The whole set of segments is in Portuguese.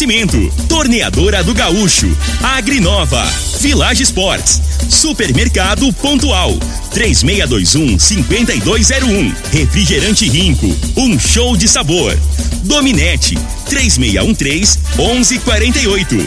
Oferecimento: Torneadora do Gaúcho, Agrinova, Village Sports, Supermercado Pontual, 3621-5201, Refrigerante Rinco, um show de sabor. Dominete, 3613-1148.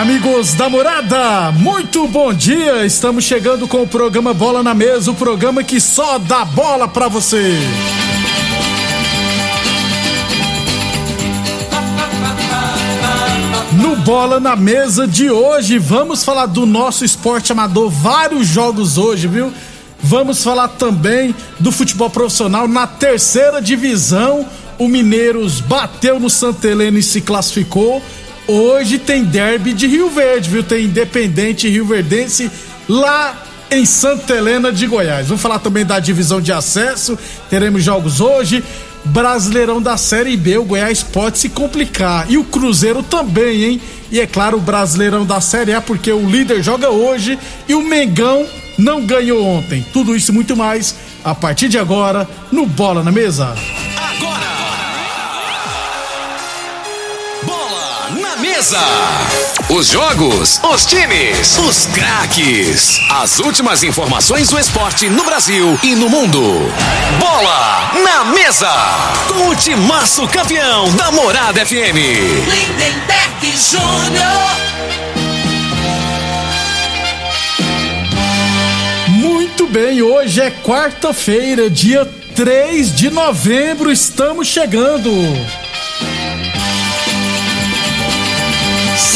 Amigos da morada, muito bom dia! Estamos chegando com o programa Bola na Mesa o programa que só dá bola pra você. No Bola na Mesa de hoje, vamos falar do nosso esporte amador, vários jogos hoje, viu? Vamos falar também do futebol profissional na terceira divisão. O Mineiros bateu no Santa Helena e se classificou. Hoje tem derby de Rio Verde, viu? Tem Independente Rio Verdense lá em Santa Helena de Goiás. Vamos falar também da divisão de acesso. Teremos jogos hoje. Brasileirão da Série B, o Goiás pode se complicar. E o Cruzeiro também, hein? E é claro, o Brasileirão da Série A, porque o líder joga hoje e o Mengão não ganhou ontem. Tudo isso e muito mais a partir de agora no Bola na Mesa. Agora! Mesa! Os jogos, os times, os craques. As últimas informações do esporte no Brasil e no mundo. Bola na mesa! Com o timaço campeão da Morada FM. Lindenberg Júnior. Muito bem, hoje é quarta-feira, dia 3 de novembro, estamos chegando.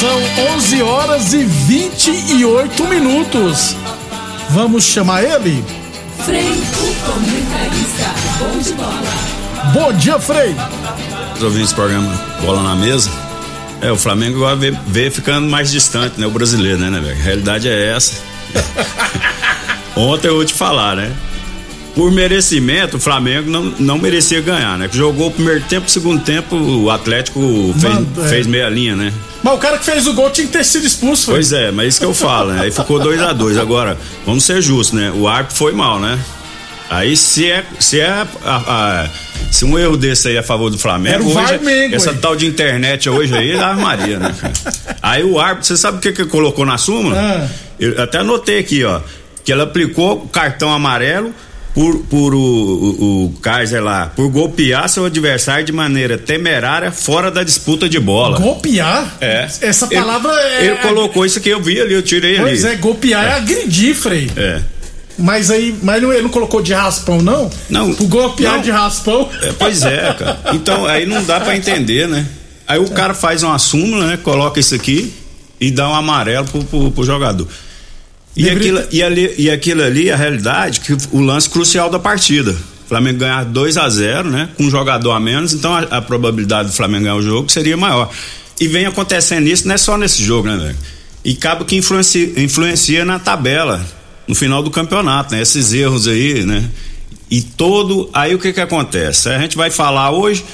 São 11 horas e 28 minutos. Vamos chamar ele? Frei, o comentarista. Bom de bola. Bom dia, Frei. ouvindo esse programa Bola na Mesa. É, o Flamengo vê, vê ficando mais distante, né? O brasileiro, né, né, velho? A realidade é essa. Ontem eu vou te falar, né? Por merecimento, o Flamengo não, não merecia ganhar, né? Jogou o primeiro tempo, segundo tempo, o Atlético fez, Mano, é. fez meia linha, né? Mas o cara que fez o gol tinha que ter sido expulso, Frei. Pois é, mas isso que eu falo, né? Aí ficou 2 a 2 Agora, vamos ser justos, né? O árbitro foi mal, né? Aí se é, se é a- a- se um erro desse aí é a favor do Flamengo, o hoje, Flamengo, essa ué. tal de internet hoje aí, Ave Maria, né, cara? Aí o árbitro, você sabe o que que ele colocou na súmula? Ah. Eu até anotei aqui, ó, que ela aplicou o cartão amarelo por, por o, o, o Kaiser lá, por golpear seu adversário de maneira temerária fora da disputa de bola. Golpear? É. Essa Ele- palavra é. Ele colocou isso aqui, eu vi ali, eu tirei Pois ali. é, golpear é, agredir, Frei. É. Mas aí, mas ele não colocou de raspão, não? Não. O golpear Não. de raspão. É, pois é, cara. Então aí não dá pra entender, né? Aí o cara faz uma súmula, né? Coloca isso aqui e dá um amarelo pro, pro, pro jogador. E aquilo, e, ali, e aquilo ali, a realidade, que o lance crucial da partida. O Flamengo ganhar 2 a 0 né? Com um jogador a menos, então a, a probabilidade do Flamengo ganhar o jogo seria maior. E vem acontecendo isso, não é só nesse jogo, né, velho? E acaba que influencia, influencia na tabela, no final do campeonato, né? Esses erros aí, né? E todo. Aí o que que acontece? A gente vai falar hoje.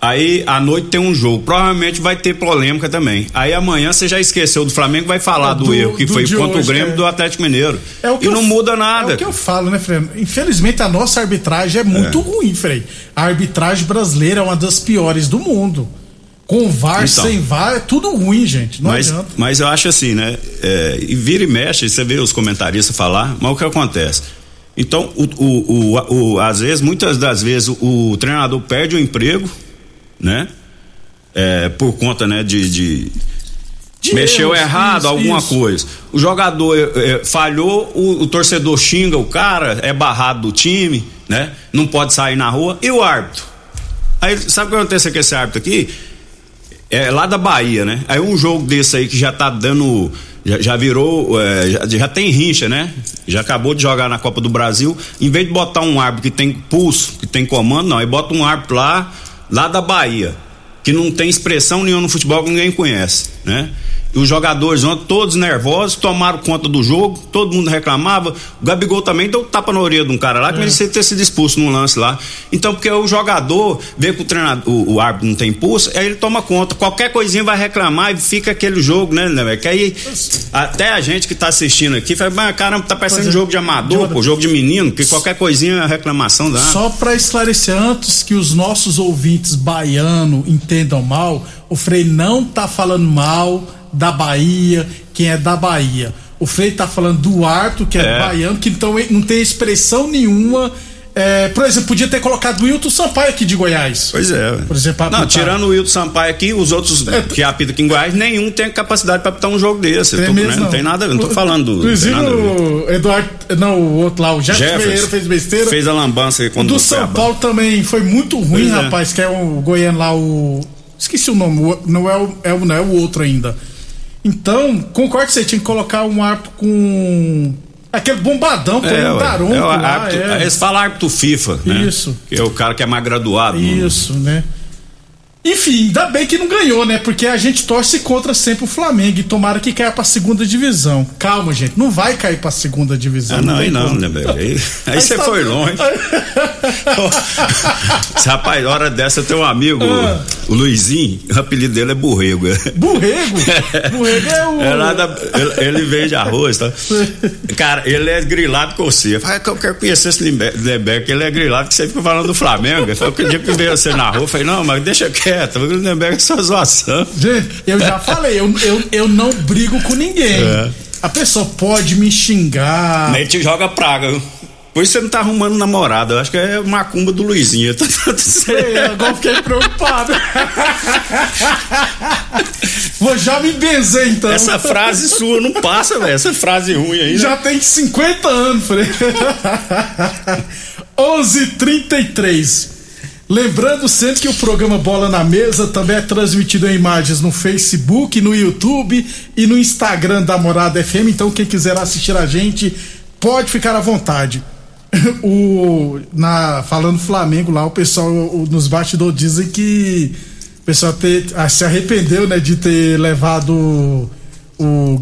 Aí à noite tem um jogo, provavelmente vai ter polêmica também. Aí amanhã você já esqueceu do Flamengo, vai falar É, do, do- erro que do foi contra hoje, o Grêmio é. do Atlético Mineiro. É o que e eu não muda nada. É o que eu falo, né, Frei? Infelizmente a nossa arbitragem é muito ruim, Frei. A arbitragem brasileira é uma das piores do mundo. Com VAR, Então. sem VAR, é tudo ruim, gente. Não mas, adianta. mas eu acho assim, né? É, e vira e mexe, você vê os comentaristas falar, mas o que acontece? Então, o, o, o, o- às vezes, muitas das vezes, o, o treinador perde o emprego, né? É, por conta, né, de, de, De Mexeu errado, isso, alguma isso. coisa. O jogador é, falhou, o, o, torcedor xinga o cara, é barrado do time, né? Não pode sair na rua. E o árbitro? Aí, sabe o que acontece com esse árbitro aqui? É lá da Bahia, né? Aí um jogo desse aí que já tá dando. Já, já virou. É, já, já, tem rincha, né? Já acabou de jogar na Copa do Brasil. Em vez de botar um árbitro que tem pulso, que tem comando, não. Aí bota um árbitro lá, lá da Bahia, que não tem expressão nenhuma no futebol que ninguém conhece, né? os jogadores ontem todos nervosos, tomaram conta do jogo, todo mundo reclamava. O Gabigol também deu tapa na orelha de um cara lá que é. merecia ter sido expulso num lance lá. Então, porque o jogador vê que o treinador, o, o, árbitro não tem impulso, aí ele toma conta. Qualquer coisinha vai reclamar e fica aquele jogo, né, né Que aí até a gente que tá assistindo aqui fala, mas caramba, tá parecendo um jogo de amador, pô, jogo de menino, que qualquer coisinha é reclamação dá. Só para esclarecer antes que os nossos ouvintes baiano entendam mal, o Frei não tá falando mal da Bahia, quem é da Bahia. O Frei tá falando do Arthur, que é, é. baiano, que então não tem expressão nenhuma. É, por exemplo, podia ter colocado o Wilton Sampaio aqui de Goiás. Pois é. Por exemplo, Não, tirando o Wilton Sampaio aqui, os outros é, que apitam aqui em Goiás, nenhum tem capacidade para apitar um jogo desse. Tô, né? não. não. tem nada, não tô falando. Inclusive o Eduardo, não, o outro lá, o Jefferson, Jefferson fez besteira. Fez a lambança aí quando Do São Paulo também foi muito ruim, pois é. rapaz, que é o goiano lá, o. Esqueci o nome, não é o, é o, não é o outro ainda. Então, concordo que você tinha que colocar um árbitro com. Aquele bombadão, põe é, um daronco é, lá. Árbitro, é. Eles falam árbitro FIFA, né? Isso. Que é o cara que é mais graduado. Isso, né? Enfim, ainda bem que não ganhou, né? Porque a gente torce contra sempre o Flamengo e tomara que caia pra segunda divisão. Calma, gente, não vai cair pra segunda divisão. Ah, não, aí não, né, velho? Aí, aí você tá... foi longe. Rapaz, hora dessa tem um amigo, ah. o Luizinho, o apelido dele é Burrego. Burrego? Burrego é o. É lá da, ele, ele vende arroz, tá? Cara, ele é grilado com você. Eu falei, eu quero conhecer esse Lembeck, ele é grilado que você fica falando do Flamengo. Eu falei, que dia que veio você na rua, eu falei, não, mas deixa quieto quieto. O Lindenberg é só zoação. Gente, eu já falei, eu, eu, eu não brigo com ninguém. É. A pessoa pode me xingar. Ele te joga praga. Por isso você não tá arrumando namorada. Eu acho que é macumba do Luizinho. Tá tudo certo. agora fiquei preocupado. Vou já me benzer então. Essa frase sua não passa, velho. Essa frase ruim aí. Né? Já tem 50 anos, Frei. 11:33 Lembrando sempre que o programa Bola na Mesa também é transmitido em imagens no Facebook, no YouTube e no Instagram da Morada FM. Então, quem quiser assistir a gente, pode ficar à vontade. O, na, falando Flamengo lá, o pessoal o, nos bastidores dizem que o pessoal ter, ah, se arrependeu né, de ter levado o,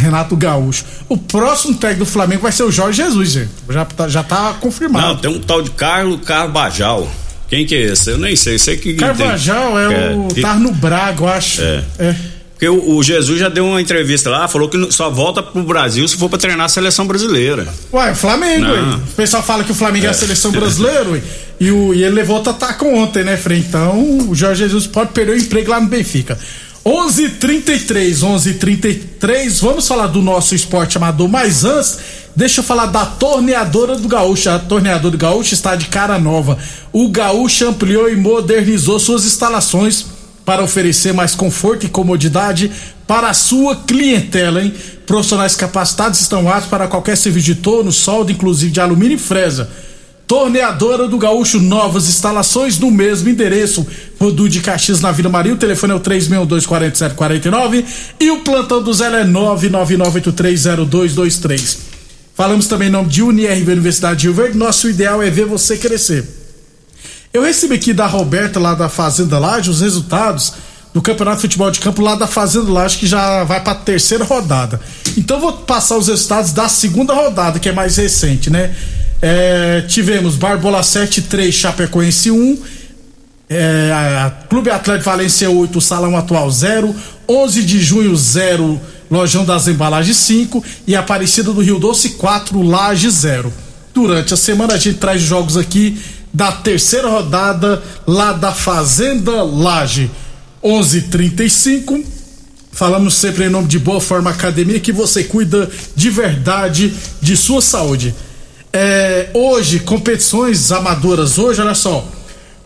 Renato Gaúcho. O próximo técnico do Flamengo vai ser o Jorge Jesus, gente. Já, tá, já tá confirmado. Não, tem um tal de Carlos Carbajal. Quem que é esse? Eu nem sei. sei que Carvajal tem, é, o. É, tá no Braga, eu acho. É. é. Porque o, o, Jesus já deu uma entrevista lá, falou que só volta pro Brasil se for pra treinar a seleção brasileira. Ué, o Flamengo. O pessoal fala que o Flamengo é, é a seleção brasileira, ué. E, o, e ele levou o Tataco ontem, né, Frei? Então, o Jorge Jesus pode perder o emprego lá no Benfica. 11:33, 11:33. Vamos falar do nosso esporte amador, mas antes Deixa eu falar da torneadora do Gaúcho. A torneadora do Gaúcho está de cara nova. O Gaúcho ampliou e modernizou suas instalações para oferecer mais conforto e comodidade para a sua clientela, hein? Profissionais capacitados estão aptos para qualquer serviço de torno, solda, inclusive de alumínio e fresa. Torneadora do Gaúcho, novas instalações no mesmo endereço. Rodu de Caxias na Vila Maria, o telefone é o 3624749 e o plantão do Zé é 999830223. Falamos também em nome de UniRV Universidade de Rio Verde. Nosso ideal é ver você crescer. Eu recebi aqui da Roberta, lá da Fazenda Laje, os resultados do Campeonato de Futebol de Campo lá da Fazenda Laje, que já vai para a terceira rodada. Então vou passar os resultados da segunda rodada, que é mais recente, né? É, tivemos Barbola 7, 3, Chapecoense 1. É, a Clube Atlético Valência 8, Salão Atual 0. 11 de junho 0, Lojão das Embalagens 5 e Aparecida do Rio Doce 4, Laje 0. Durante a semana a gente traz jogos aqui da terceira rodada lá da Fazenda Laje. 11:35. Falamos sempre em nome de Boa Forma Academia que você cuida de verdade de sua saúde. É, hoje, competições amadoras. Hoje, olha só.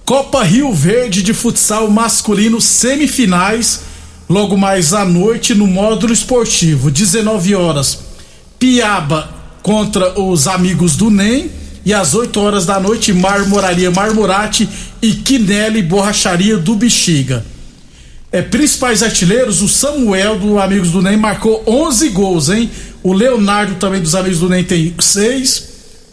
Copa Rio Verde de futsal masculino semifinais Logo mais à noite no módulo esportivo, 19 horas, Piaba contra os amigos do NEM e às 8 horas da noite, Marmoraria Marmorate e Quinelli Borracharia do Bexiga. É, principais artilheiros, o Samuel do Amigos do NEM marcou 11 gols, hein? O Leonardo também dos Amigos do NEM tem 6.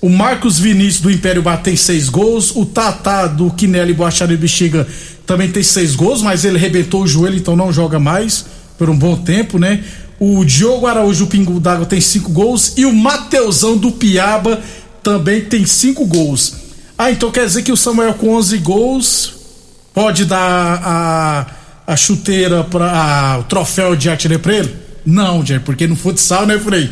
O Marcos Vinícius do Império Bar tem 6 gols. O Tatá do Quinelli do Bexiga também tem 6 gols, mas ele rebentou o joelho, então não joga mais por um bom tempo, né? O Diogo Araújo Pingo d'Água tem 5 gols e o Mateusão do Piaba também tem 5 gols. Ah, então quer dizer que o Samuel com 11 gols pode dar a, a chuteira para o troféu de artilheiro pra ele? Não, Jair, porque no futsal, né, Frei?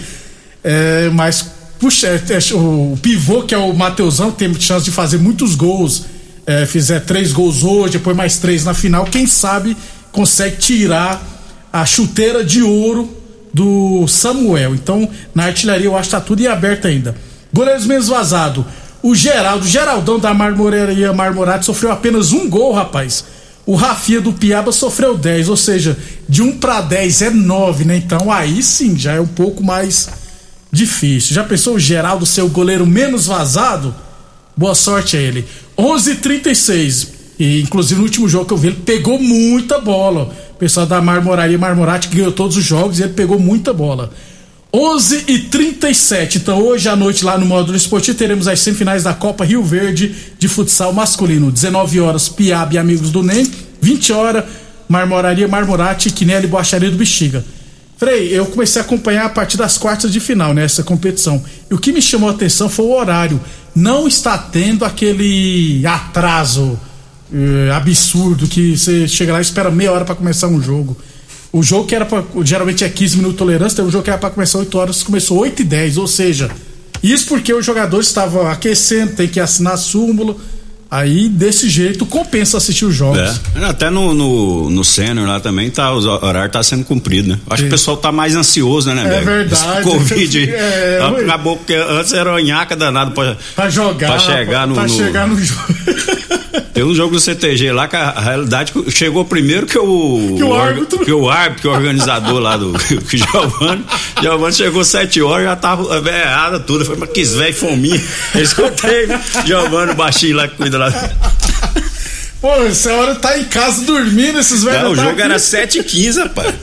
É, mas, puxa, é, é, o pivô que é o Mateusão tem chance de fazer muitos gols. É, fizer três gols hoje, depois mais três na final, quem sabe consegue tirar a chuteira de ouro do Samuel. Então, na artilharia eu acho que tá tudo em aberto ainda. Goleiros menos vazado. O Geraldo, Geraldão da Marmoraria Marmorate sofreu apenas um gol, rapaz. O Rafinha do Piaba sofreu 10, ou seja, de 1 para 10 é 9, né? Então aí sim já é um pouco mais difícil. Já pensou o Geraldo ser o goleiro menos vazado? Boa sorte a ele. 11:36 e inclusive no último jogo que eu vi ele pegou muita bola. O pessoal da Marmoraria Marmorate ganhou todos os jogos e ele pegou muita bola. 11 e 37 Então, hoje à noite, lá no módulo esportivo, teremos as semifinais da Copa Rio Verde de futsal masculino. 19 horas, Piab e Amigos do NEM. 20 horas, Marmoraria Marmorate, Quinelli e Boacharia do Bexiga. Frei, eu comecei a acompanhar a partir das quartas de final nessa competição. E o que me chamou a atenção foi o horário. Não está tendo aquele atraso eh, absurdo que você chega lá e espera meia hora para começar um jogo. O jogo que era pra, geralmente é 15 minutos de tolerância, tem um jogo que era para começar 8 horas, começou 8 e 10, ou seja, isso porque os jogadores estavam aquecendo, tem que assinar súmula. Aí, desse jeito, compensa assistir os jogos. É. Até no, no, no sênior lá também tá, o horário tá sendo cumprido, né? Acho é. que o pessoal tá mais ansioso, né, né? É verdade. Esse Covid. É, acabou porque antes era nhaca danado pra, pra jogar. Pra chegar no. Pra no... chegar no jogo. Tem um jogo do CTG lá que a realidade chegou primeiro que o. Que o árbitro. Que o árbitro, que o organizador lá do. Que Giovanni. Giovanni chegou sete horas já tava errada tudo. Foi, mas que velho fominha. Eu escutei, né? Giovanni, baixinho lá que cuida lá. Pô, essa hora tá em casa dormindo, esses velhos. Não, o tá jogo aqui. era 7 e 15 rapaz.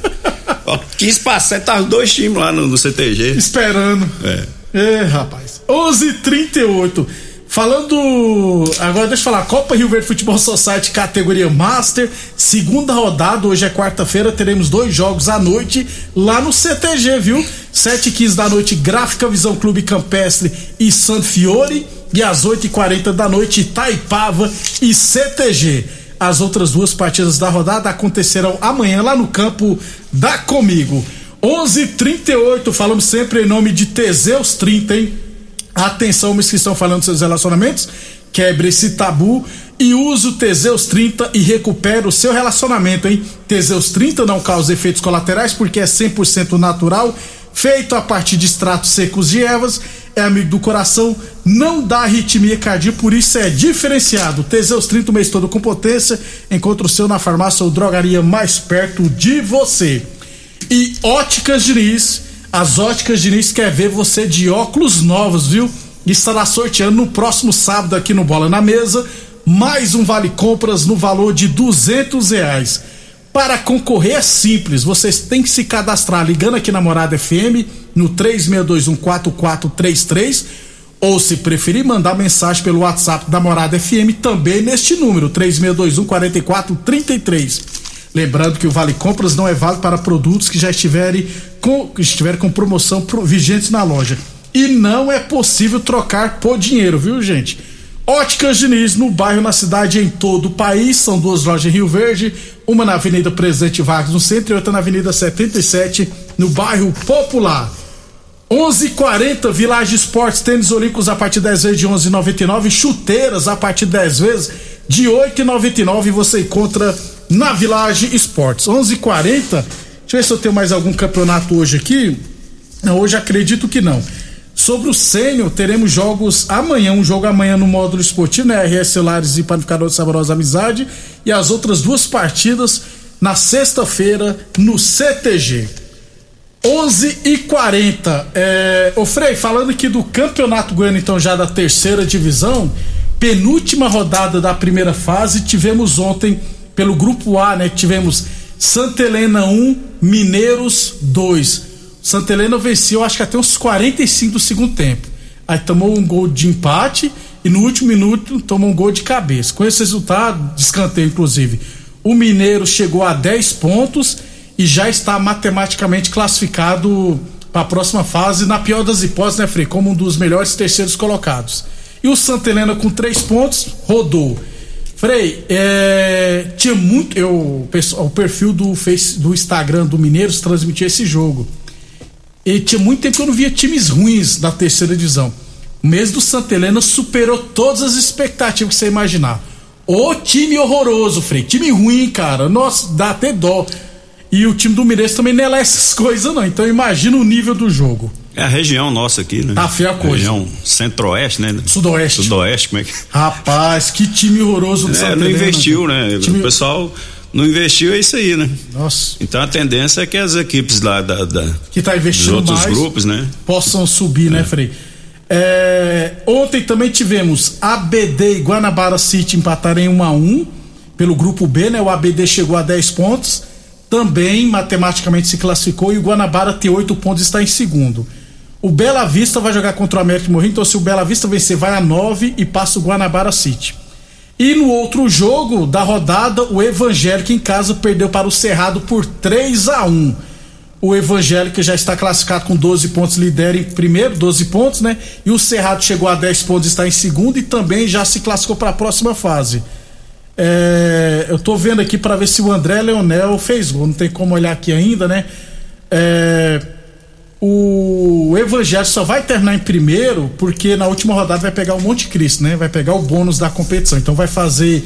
Ó, 15 pra 7, tava dois times lá no, no CTG. Esperando. É. É, rapaz. 11:38 h 38 Falando. Agora deixa eu falar. Copa Rio Verde Futebol Society categoria Master. Segunda rodada. Hoje é quarta-feira. Teremos dois jogos à noite lá no CTG, viu? 7 e 15 da noite, Gráfica Visão Clube Campestre e San Fiore. E às 8 e 40 da noite, Taipava e CTG. As outras duas partidas da rodada acontecerão amanhã lá no campo da Comigo. 11:38 Falamos sempre em nome de Teseus 30, hein? Atenção, homens que estão falando dos seus relacionamentos, quebre esse tabu e use o Teseus 30 e recupere o seu relacionamento, hein? Teseus 30 não causa efeitos colaterais porque é 100% natural, feito a partir de extratos secos de ervas, é amigo do coração, não dá arritmia cardíaca, por isso é diferenciado. Teseus 30 o mês todo com potência, encontra o seu na farmácia ou drogaria mais perto de você. E Óticas Diniz as óticas Diniz quer ver você de óculos novos, viu? Estará sorteando no próximo sábado aqui no Bola na Mesa mais um vale compras no valor de duzentos reais. Para concorrer é simples, vocês têm que se cadastrar ligando aqui na Morada FM no 36214433 ou se preferir mandar mensagem pelo WhatsApp da Morada FM também neste número 36214433. Lembrando que o Vale Compras não é válido para produtos que já estiverem com, estiver com promoção vigente na loja. E não é possível trocar por dinheiro, viu, gente? Óticas Diniz, no bairro, na cidade, em todo o país. São duas lojas em Rio Verde, uma na Avenida Presidente Vargas, no centro, e outra na Avenida 77, no bairro Popular. 11:40 Village Esportes, tênis olímpicos a partir de 10 vezes de 11,99, chuteiras a partir de 10 vezes de 8,99 você encontra na Village Esportes. 11:40 Deixa eu ver se eu tenho mais algum campeonato hoje aqui. Não, hoje acredito que não. Sobre o sênior, teremos jogos amanhã, um jogo amanhã no módulo esportivo, né? RS Celulares e Panificador de Saborosa Amizade. E as outras duas partidas na sexta-feira no CTG. 11 e 40 é, Ô Frei, falando aqui do Campeonato Goiano, então já da terceira divisão, penúltima rodada da primeira fase, tivemos ontem pelo grupo A, né? Tivemos Santa Helena 1, Mineiros 2. Santa Helena venceu, acho que até uns 45 do segundo tempo. Aí tomou um gol de empate e no último minuto tomou um gol de cabeça. Com esse resultado, descantei inclusive, o Mineiro chegou a 10 pontos e já está matematicamente classificado para a próxima fase, na pior das hipóteses, né, Frei? Como um dos melhores terceiros colocados. E o Santa Helena com três pontos rodou. Frei, é, tinha muito. Eu, o perfil do, face, do Instagram do Mineiros transmitia esse jogo. E tinha muito tempo que eu não via times ruins da terceira divisão. O mês do Santa Helena superou todas as expectativas que você imaginar. O time horroroso, Frei. Time ruim, cara. Nossa, dá até dó. E o time do Mineiro também não é lá essas coisas, não. Então imagina o nível do jogo. É a região nossa aqui, né? Tá feia a coisa. Região centro-oeste, né? Sudoeste. Sudoeste, como é que. Rapaz, que time horroroso do é, não investiu, né? Time... O pessoal não investiu, é isso aí, né? Nossa. Então a tendência é que as equipes lá da, da que tá investindo dos outros mais grupos, né? Possam subir, né, é. né, Frei? É, ontem também tivemos ABD e Guanabara City empatarem 1 a 1 pelo grupo B, né? O ABD chegou a 10 pontos também matematicamente se classificou e o Guanabara tem oito pontos e está em segundo. O Bela Vista vai jogar contra o América Morrinho, então se o Bela Vista vencer, vai a nove e passa o Guanabara City. E no outro jogo da rodada, o Evangélico em casa perdeu para o Cerrado por 3 a 1 O Evangélico já está classificado com 12 pontos, lidera em primeiro, 12 pontos, né? E o Cerrado chegou a 10 pontos, está em segundo e também já se classificou para a próxima fase. É, eu tô vendo aqui para ver se o André Leonel fez gol. Não tem como olhar aqui ainda, né? É, o Evangelho só vai terminar em primeiro porque na última rodada vai pegar o Monte Cristo, né? Vai pegar o bônus da competição. Então vai fazer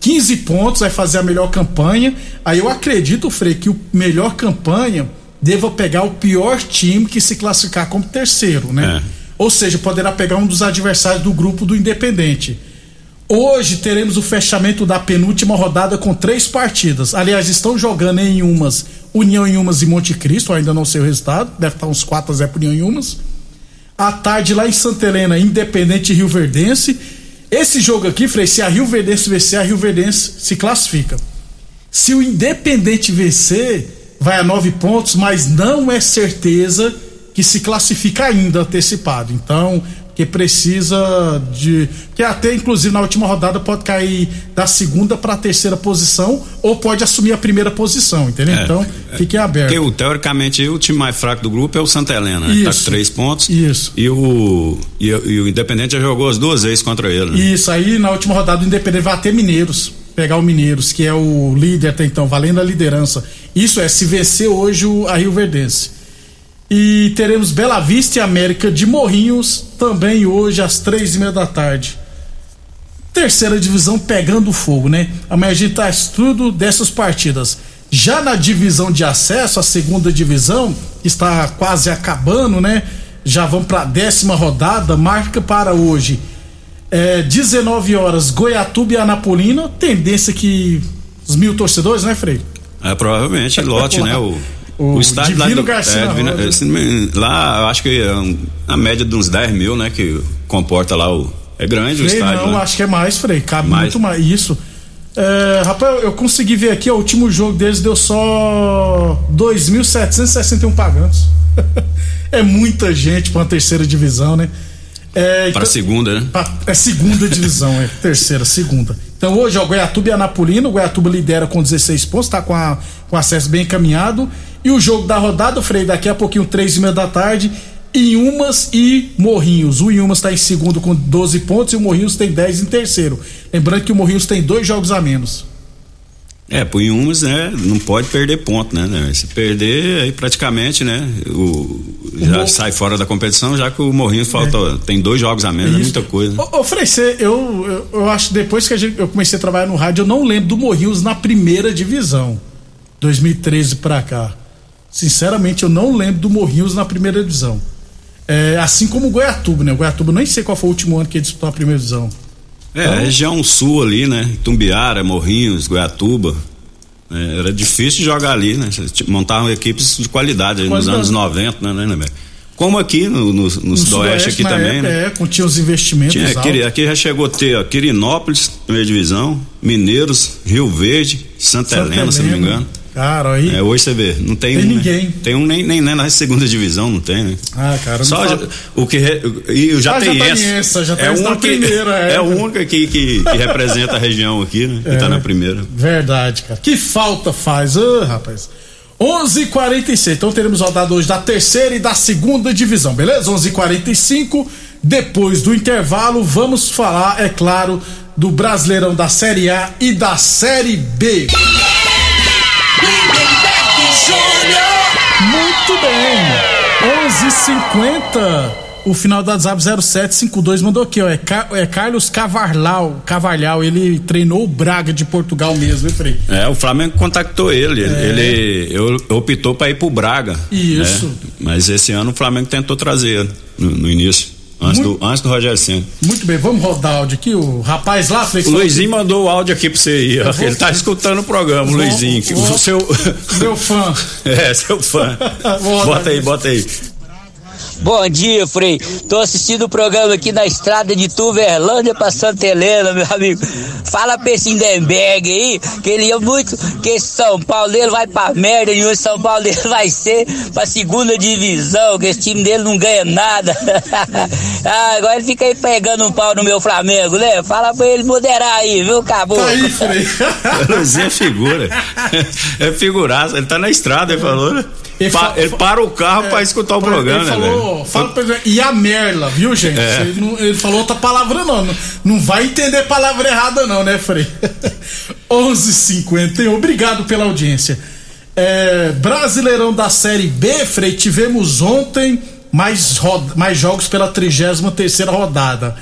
15 pontos, vai fazer a melhor campanha. Aí eu acredito, Frei, que o melhor campanha deva pegar o pior time que se classificar como terceiro, né? É. Ou seja, poderá pegar um dos adversários do grupo do Independente. Hoje teremos o fechamento da penúltima rodada com três partidas. Aliás, estão jogando em umas União em Umas e Monte Cristo, ainda não sei o resultado, deve estar uns 4 a 0 União em Umas. À tarde lá em Santa Helena, Independente Rio Verdense. Esse jogo aqui, Frei, se a Rio Verdense vencer, a Rio Verdense se classifica. Se o Independente vencer, vai a nove pontos, mas não é certeza que se classifica ainda antecipado. Então, que precisa de. que até inclusive na última rodada pode cair da segunda para a terceira posição ou pode assumir a primeira posição, entendeu? É, então, é, fique aberto. Porque, teoricamente, o time mais fraco do grupo é o Santa Helena, né? Isso. Tá com três pontos. Isso. E o, e, e, o Independente já jogou as duas vezes contra ele. Né? Isso, aí na última rodada o Independente vai ter Mineiros. Pegar o Mineiros, que é o líder até então, valendo a liderança. Isso é se vencer hoje o, a Rio Verdense. E teremos Bela Vista e América de Morrinhos também hoje às três e meia da tarde. Terceira divisão pegando fogo, né? Amanhã a gente traz tudo dessas partidas. Já na divisão de acesso, a segunda divisão, que está quase acabando, né? Já vamos para a décima rodada, marca para hoje. É, 19 horas, Goiatuba e Anapolina. Tendência que os mil torcedores, né, Frei? É, provavelmente, lote, né? O o, o estádio Divino lá, Garcia é, Divino, lá eu acho que é a média de uns 10 mil, né? Que comporta lá o. É grande Frei, o estádio. Não, né? acho que é mais, Frei. Cabe mais. muito mais. Isso. É, rapaz, eu consegui ver aqui, ó, o último jogo deles deu só 2.761 pagantes. é muita gente para uma terceira divisão, né? É, para então, segunda, né? Pra, é segunda divisão, é terceira, segunda. Então hoje, ó, Goiatuba e Anapolino, o Goiatuba lidera com 16 pontos, tá com, a, com acesso bem encaminhado. E o jogo da rodada, Frei, daqui a pouquinho, três e meia da tarde, Inhumas e Morrinhos. O Inhumas está em segundo com 12 pontos e o Morrinhos tem 10 em terceiro. Lembrando que o Morrinhos tem dois jogos a menos. É, pro Inhumas, né, não pode perder ponto, né, né? Se perder, aí praticamente, né, o, já sai fora da competição, já que o Morrinhos falta, é. tem dois jogos a menos, é muita coisa. Ô, ô Frei, eu, eu, eu, acho depois que gente, eu comecei a trabalhar no rádio, eu não lembro do Morrinhos na primeira divisão, 2013 pra cá. Sinceramente, eu não lembro do Morrinhos na primeira divisão. É, assim como o Goiatuba, né? O Goiatuba nem sei qual foi o último ano que ele disputou a primeira divisão. É, então, a região sul ali, né? Tumbiara, Morrinhos, Goiatuba. É, era difícil jogar ali, né? Montavam equipes de qualidade nos anos 90, né, né, né como aqui no, no, no, no Sudoeste aqui também, época, né? É, tinha os investimentos tinha, aqui, aqui, já chegou a ter ó, Quirinópolis, primeira divisão, Mineiros, Rio Verde, Santa, Santa Helena, Helena, se não me engano. Cara, aí. É, hoje você vê, não tem, tem um, ninguém. Né? Tem um nem, nem, nem, na segunda divisão, não tem, né? Ah, cara, Só já, o que. E o Jataiense. Ah, essa, já é uma primeira, é. é o único aqui que, que representa a região aqui, né? Que tá é, tá na primeira. Verdade, cara. Que falta faz, oh, rapaz. 11:46. Então teremos rodada hoje da terceira e da segunda divisão, beleza? 11:45. Depois do intervalo, vamos falar, é claro, do Brasileirão da Série A e da Série B. Muito bem. 11:50. O final do WhatsApp 0752 mandou aqui, ó. É, Car é Carlos Cavarlau. Cavarlau, ele treinou o Braga de Portugal mesmo, hein, Frei? É, o Flamengo contactou ele. É. Ele eu, optou para ir pro Braga. Isso. Né? Mas esse ano o Flamengo tentou trazer no, no início. Antes, muito, do, antes do Rogério Senna. Muito bem, vamos rodar áudio aqui. O rapaz lá, Frei. O Luizinho que... mandou o áudio aqui pra você ir. Vou... Ele tá escutando o programa, o Luizinho. Vou... O seu. Meu fã. É, seu fã. bota aí, bota aí. Bom dia, Frei. Tô assistindo o programa aqui na estrada de Tuverlândia pra Santa Helena, meu amigo. Fala pra esse Hindenberg aí, que ele ia muito, que esse São Paulo dele vai pra merda e o São Paulo dele vai ser pra segunda divisão, que esse time dele não ganha nada. ah, agora ele fica aí pegando um pau no meu Flamengo, né? Fala pra ele moderar aí, viu, acabou. Tá aí, Frei. Luizinho é figura. É figuraça, ele tá na estrada, ele falou, né? Ele, pa, ele para o carro é, para escutar o programa, ele né, falou, fala pra ele, e a merla, viu, gente? É. Ele, não, ele, falou outra palavra, não. não. Não vai entender palavra errada, não, né, Frei? 11:50. Obrigado pela audiência. É, Brasileirão da Série B, Frei, tivemos ontem mais, mais jogos pela 33 rodada.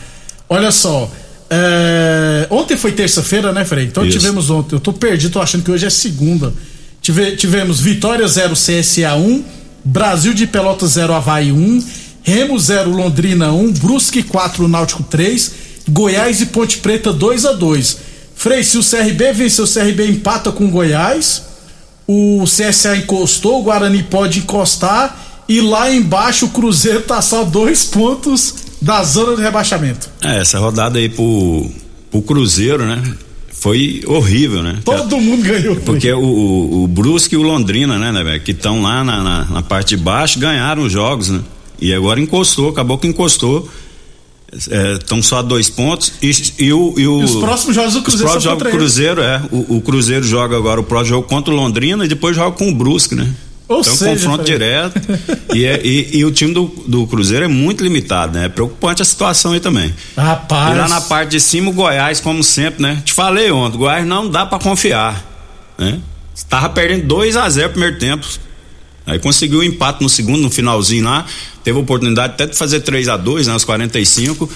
Olha só. É, ontem foi terça-feira, né, Frei? Então Isso. tivemos ontem. Eu tô perdido, tô achando que hoje é segunda. Tive, tivemos Vitória 0 CSA 1, Brasil de Pelotas 0 Havaí 1, Remo 0 Londrina 1, Brusque 4 Náutico 3, Goiás e Ponte Preta 2 a 2. Frei, se o CRB vencer, o CRB empata com Goiás, o CSA encostou, o Guarani pode encostar e lá embaixo o Cruzeiro tá só dois pontos da zona de rebaixamento. É, essa rodada aí pro, pro Cruzeiro, né? Foi horrível, né? Todo mundo ganhou. Porque o, o, o Brusque e o Londrina, né, né que estão lá na, na, na, parte de baixo, ganharam os jogos, né? E agora encostou, acabou que encostou. Estão é, só dois pontos. E, e, o, e, o, e os próximos jogos do Cruzeiro. Os próximos jogos do Cruzeiro, é. O, o, Cruzeiro joga agora o próximo jogo contra o Londrina e depois joga com o Brusque, né? Ou então, seja, confronto direto. e, é, e, e, o time do, do Cruzeiro é muito limitado, né? É preocupante a situação aí também. Rapaz. E lá na parte de cima, o Goiás, como sempre, né? Te falei ontem, o Goiás não dá para confiar, né? Tava perdendo 2 a 0 no primeiro tempo. Aí conseguiu o um empate no segundo, no finalzinho lá. Teve a oportunidade até de fazer 3 a 2 né, aos 45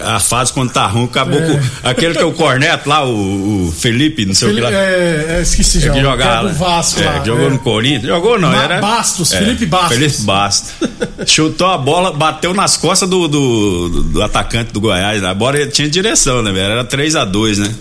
a fase quando tá ruim, acabou é. com aquele que é o Corneto lá, o, o Felipe, não sei Felipe, o que lá. É, é esqueci já. É que jogava, é Vasco é, lá. Jogou no Corinthians, jogou não, Ma era. Bastos, Felipe Bastos. Felipe Bastos. Chutou a bola, bateu nas costas do, do, do atacante do Goiás. A bola tinha direção, né, velho? Era 3 a 2 né?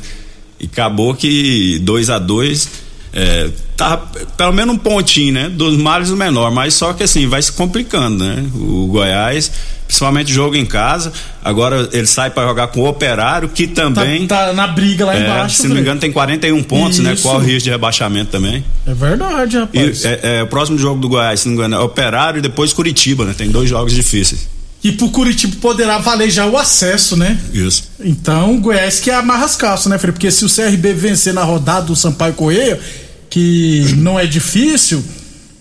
E acabou que 2 a 2 é, tá pelo menos um pontinho, né? Dos males o menor, mas só que assim, vai se complicando, né? O Goiás, principalmente jogo em casa, agora ele sai para jogar com o Operário, que também. Tá, tá na briga lá é, embaixo. Se não me engano, tem 41 pontos, Isso. né? Qual o risco de rebaixamento também? É verdade, rapaz. E, é, é, o próximo jogo do Goiás, se não me engano, é Operário e depois Curitiba, né? Tem dois jogos difíceis. E pro Curitiba poderá valer já o acesso, né? Isso. Então, o Goiás que amarra as calças, né, Felipe? Porque se o CRB vencer na rodada do Sampaio Correia, que não é difícil,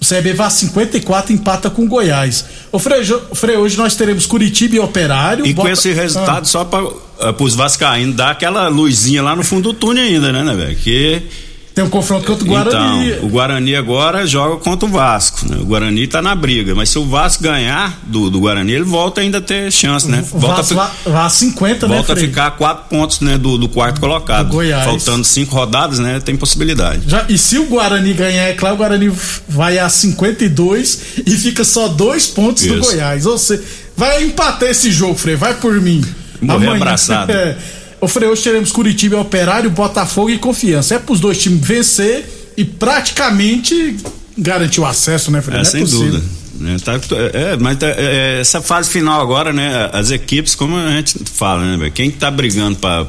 o CRB vai a 54 empata com Goiás. Ô Frei, Frei, hoje nós teremos Curitiba e Operário. E bota... com esse resultado, ah. só para uh, os Vascaínos dar aquela luzinha lá no fundo do túnel ainda, né, né, velho? Que tem um confronto contra o Guarani. Então, o Guarani agora joga contra o Vasco. Né? O Guarani tá na briga, mas se o Vasco ganhar do, do Guarani, ele volta ainda a ter chance, né? Volta Vasco, a, a 50, né, Volta a ficar quatro pontos, né, do, do quarto colocado. Do Goiás. Faltando cinco rodadas, né? Tem possibilidade. Já, e se o Guarani ganhar, é claro, o Guarani vai a 52 e fica só dois pontos Isso. do Goiás. Ou seja, vai empatar esse jogo, Frei. Vai por mim. Morrer Amanhã. abraçado. É. Ô Frei, hoje teremos Curitiba, Operário, Botafogo e Confiança. É pros dois times vencer e praticamente garantiu acesso, né, Fred? É, Não sem possível. dúvida. É, tá- é, mas tá- é, essa fase final agora, né? As equipes, como a gente fala, né? Quem tá brigando pra-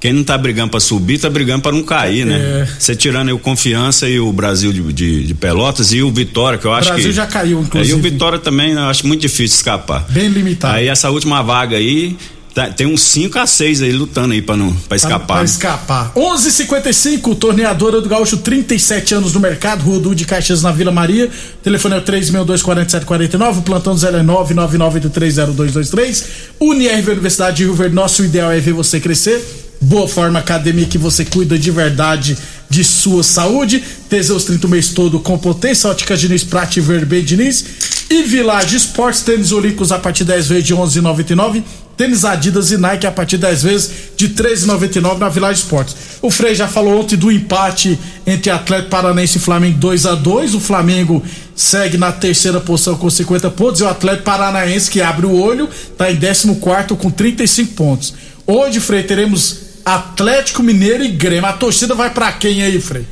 quem não tá brigando pra subir, tá brigando pra não cair, né? É. Você tirando aí o Confiança e o Brasil de, de- de Pelotas e o Vitória, que eu acho Brasil que. já caiu, É, inclusive. e o Vitória também, né, eu acho muito difícil escapar. Bem limitado. Aí essa última vaga aí, tá- tem uns 5 a 6 aí lutando aí pra, não, pra escapar. Pra né? escapar. 11:55 torneadora do Gaúcho, 37 anos no mercado, Rua de Caxias na Vila Maria. Telefone é o 3624749, o plantão do Zé é 999830223. UniRV Universidade de Rio Verde, nosso ideal é ver você crescer. Boa Forma Academia que você cuida de verdade de sua saúde. Teseus 30 o mês todo com potência. Ótica Diniz, Prate Verde Diniz. E Village Esportes, tênis olímpicos a partir de 10 vezes de 11,99. Tênis Adidas e Nike a partir de 10 vezes de 13,99 na Village Esportes. O Frei já falou ontem do empate entre Atlético Paranaense e Flamengo 2 a 2 O Flamengo segue na terceira posição com 50 pontos e o Atlético Paranaense que abre o olho está em 14 com 35 pontos. Hoje, Frei, teremos Atlético Mineiro e Grêmio. A torcida vai pra quem aí, Frei?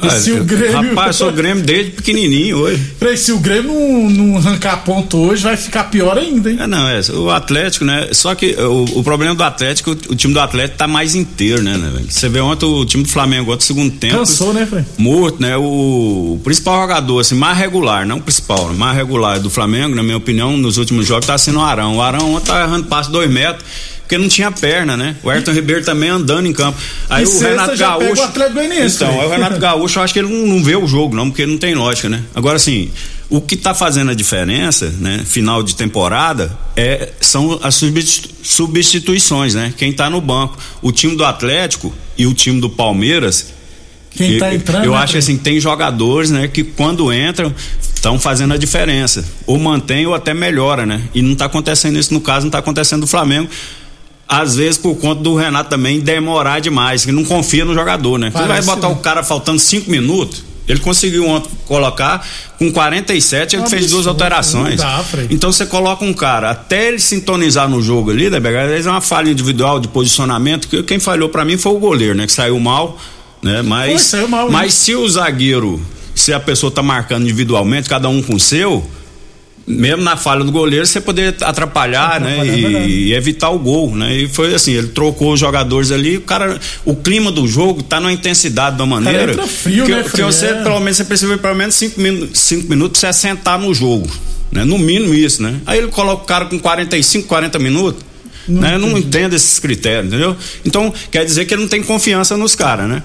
Ah, se o Grêmio. Rapaz, sou Grêmio desde pequenininho hoje. Frei, se o Grêmio não, não arrancar ponto hoje, vai ficar pior ainda, hein? É, não, é, o Atlético, né? Só que o, o problema do Atlético, o, time do Atlético tá mais inteiro, né, né, velho? Você vê ontem o time do Flamengo, ontem segundo tempo. Cansou, né, Frei? Morto, né? O, o principal jogador, assim, mais regular, não o principal, né, mais regular do Flamengo, na minha opinião, nos últimos jogos, tá sendo o Arão. O Arão ontem tá errando passo dois metros, porque não tinha perna, né? O Ayrton Ribeiro também andando em campo. Aí E o Renato Gaúcho. o então, Frei. aí o Renato Gaúcho, eu acho que ele não, não vê o jogo, não, porque não tem lógica, né? Agora, assim, o que tá fazendo a diferença, né? Final de temporada, é, são as substitu- substituições, né? Quem tá no banco. O time do Atlético e o time do Palmeiras. Quem tá eu- entrando. Eu né, acho assim, tem jogadores, né, que quando entram, estão fazendo a diferença. Ou mantém ou até melhora, né? E não tá acontecendo isso no caso, não tá acontecendo no Flamengo. Às vezes, por conta do Renato também demorar demais, que não confia no jogador, né? Você vai Parece botar o cara faltando cinco minutos. Ele conseguiu ontem colocar com 47, ele Um fez duas alterações. dá. Então você coloca um cara até ele sintonizar no jogo ali, né? Às vezes é uma falha individual de posicionamento, que quem falhou pra mim foi o goleiro, né? Que saiu mal, né? Mas, Foi, saiu mal, né? mas se o zagueiro, se a pessoa tá marcando individualmente, cada um com o seu, mesmo na falha do goleiro, você poder atrapalhar, né? Atrapalhar, é. E, e evitar o gol, né? E foi assim, ele trocou os jogadores ali, o cara, o clima do jogo tá numa intensidade de uma maneira frio, que, né, que você, É. pelo menos, você precisa pelo menos cinco, minu cinco minutos pra você assentar no jogo, né? No mínimo isso, né? Aí ele coloca o cara com 45, 40 minutos, né? Eu não entendo esses critérios, entendeu? Então, quer dizer que ele não tem confiança nos caras, né?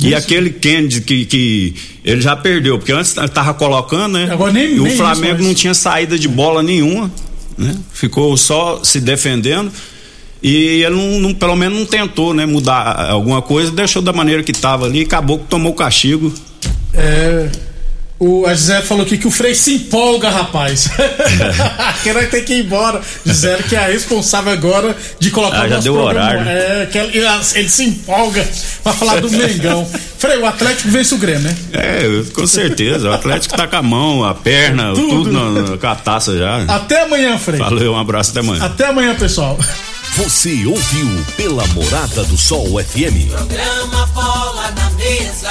E aquele Kennedy que, que ele já perdeu, porque antes ele tava colocando, né? Agora nem- e o nem isso Flamengo mais. não tinha saída de bola nenhuma, né? Ficou só se defendendo. E ele não, não- pelo menos não tentou, né, mudar alguma coisa, deixou da maneira que estava ali, e acabou que tomou o castigo. É. O, a Gisele falou aqui que o Frei se empolga, rapaz. que nós tem que ir embora. Gisele, que é a responsável agora de colocar Ah, o já nosso deu programa. horário? É, que ele, ele se empolga pra falar do Mengão. Frei, o Atlético vence o Grêmio, né? É, com certeza. O Atlético tá com a mão, a perna, Tudo. tudo, na, na- com a taça já. Até amanhã, Frei. Valeu, um abraço até amanhã. Até amanhã, pessoal. Você ouviu pela Morada do Sol FM. Programa Bola na Mesa,